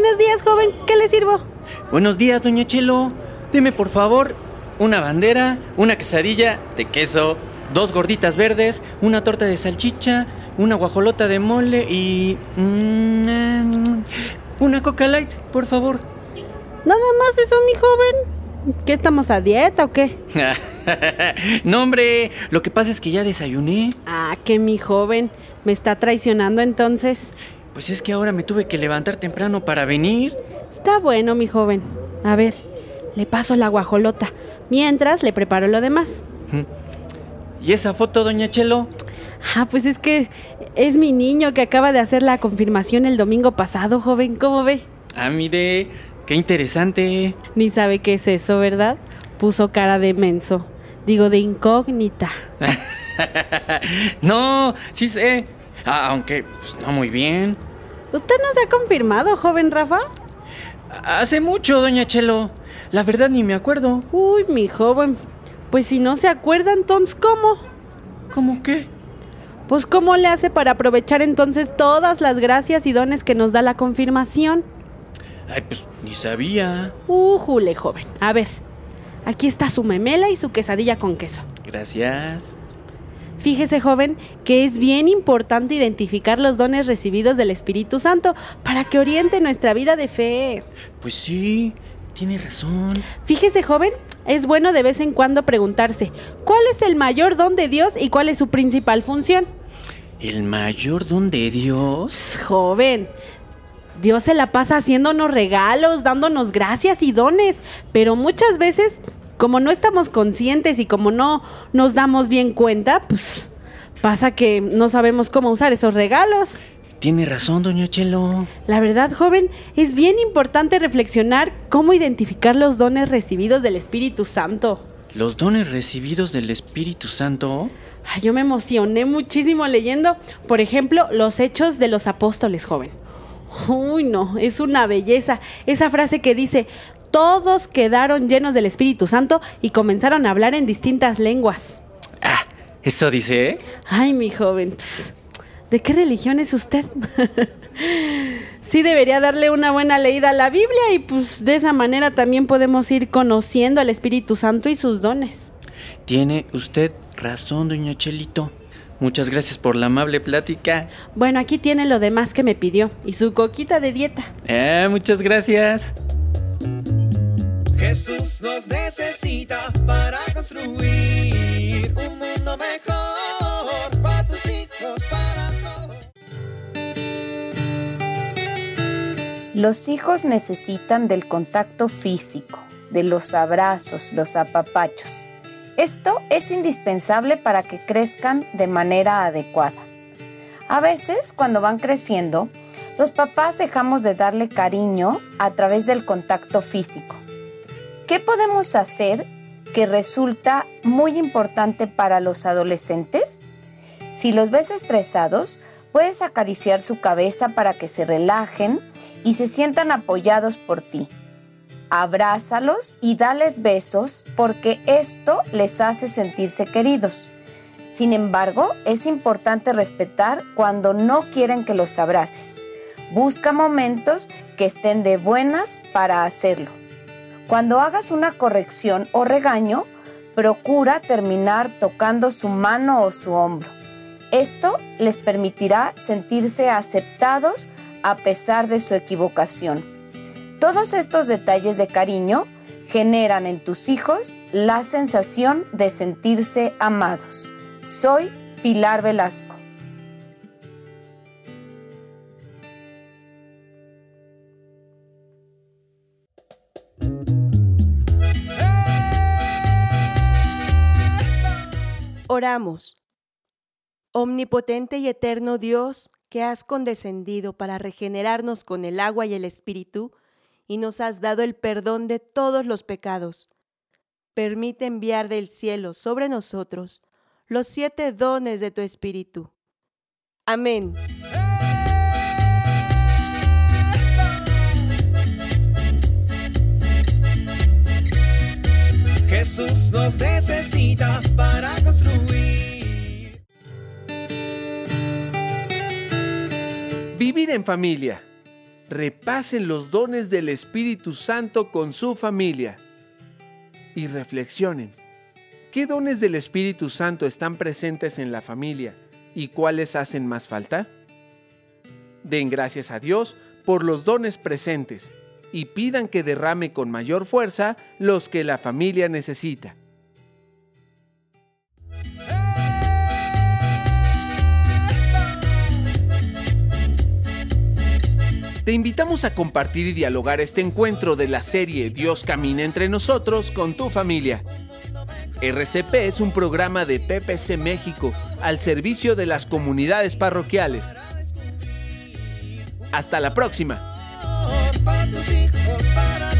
Buenos días, joven. ¿Qué le sirvo? Buenos días, doña Chelo. Deme por favor una bandera, una quesadilla de queso, dos gorditas verdes, una torta de salchicha, una guajolota de mole y... mm, una coca light, por favor. Nada más eso, mi joven. ¿Qué estamos a dieta o qué? no, hombre, lo que pasa es que ya desayuné. Ah, que mi joven. ¿Me está traicionando entonces? Pues es que ahora me tuve que levantar temprano para venir. Está bueno, mi joven. A ver, le paso la guajolota. Mientras le preparo lo demás. ¿Y esa foto, doña Chelo? Ah, pues es que es mi niño que acaba de hacer la confirmación el domingo pasado, joven. ¿Cómo ve? Ah, mire, qué interesante. Ni sabe qué es eso, ¿verdad? Puso cara de menso. Digo, de incógnita. no, sí sé. Ah, aunque pues, no muy bien. ¿Usted no se ha confirmado, joven Rafa? Hace mucho, doña Chelo. La verdad ni me acuerdo. Uy, mi joven. Pues si no se acuerda, entonces, ¿cómo? ¿Cómo qué? Pues ¿cómo le hace para aprovechar entonces todas las gracias y dones que nos da la confirmación? Ay, pues ni sabía. Újule, joven. A ver, aquí está su memela y su quesadilla con queso. Gracias. Fíjese, joven, que es bien importante identificar los dones recibidos del Espíritu Santo para que oriente nuestra vida de fe. Pues sí, tiene razón. Fíjese, joven, es bueno de vez en cuando preguntarse, ¿cuál es el mayor don de Dios y cuál es su principal función? ¿El mayor don de Dios? Joven, Dios se la pasa haciéndonos regalos, dándonos gracias y dones, pero muchas veces, como no estamos conscientes y como no nos damos bien cuenta, pues pasa que no sabemos cómo usar esos regalos. Tiene razón, doña Chelo. La verdad, joven, es bien importante reflexionar cómo identificar los dones recibidos del Espíritu Santo. ¿Los dones recibidos del Espíritu Santo? Ay, yo me emocioné muchísimo leyendo, por ejemplo, los hechos de los apóstoles, joven. Uy, no, es una belleza. Esa frase que dice, todos quedaron llenos del Espíritu Santo y comenzaron a hablar en distintas lenguas. Ah, ¿eso dice? Ay, mi joven, ps, ¿de qué religión es usted? sí debería darle una buena leída a la Biblia y pues de esa manera también podemos ir conociendo al Espíritu Santo y sus dones. Tiene usted razón, doña Chelito. Muchas gracias por la amable plática. Bueno, aquí tiene lo demás que me pidió y su coquita de dieta. Ah, muchas gracias. Jesús nos necesita para construir un mundo mejor para tus hijos, para. Los hijos necesitan del contacto físico, de los abrazos, los apapachos. Esto es indispensable para que crezcan de manera adecuada. A veces, cuando van creciendo, los papás dejamos de darle cariño a través del contacto físico. ¿Qué podemos hacer que resulta muy importante para los adolescentes? Si los ves estresados, puedes acariciar su cabeza para que se relajen y se sientan apoyados por ti. Abrázalos y dales besos porque esto les hace sentirse queridos. Sin embargo, es importante respetar cuando no quieren que los abraces. Busca momentos que estén de buenas para hacerlo. Cuando hagas una corrección o regaño, procura terminar tocando su mano o su hombro. Esto les permitirá sentirse aceptados a pesar de su equivocación. Todos estos detalles de cariño generan en tus hijos la sensación de sentirse amados. Soy Pilar Velasco. Oramos. Omnipotente y eterno Dios, que has condescendido para regenerarnos con el agua y el Espíritu, y nos has dado el perdón de todos los pecados. Permite enviar del cielo sobre nosotros los siete dones de tu Espíritu. Amén. Jesús nos necesita para construir. Vivir en familia. Repasen los dones del Espíritu Santo con su familia. Y reflexionen. ¿Qué dones del Espíritu Santo están presentes en la familia y cuáles hacen más falta? Den gracias a Dios por los dones presentes y pidan que derrame con mayor fuerza los que la familia necesita. Te invitamos a compartir y dialogar este encuentro de la serie Dios camina entre nosotros con tu familia. RCP es un programa de PPC México al servicio de las comunidades parroquiales. Hasta la próxima. Para tus hijos, para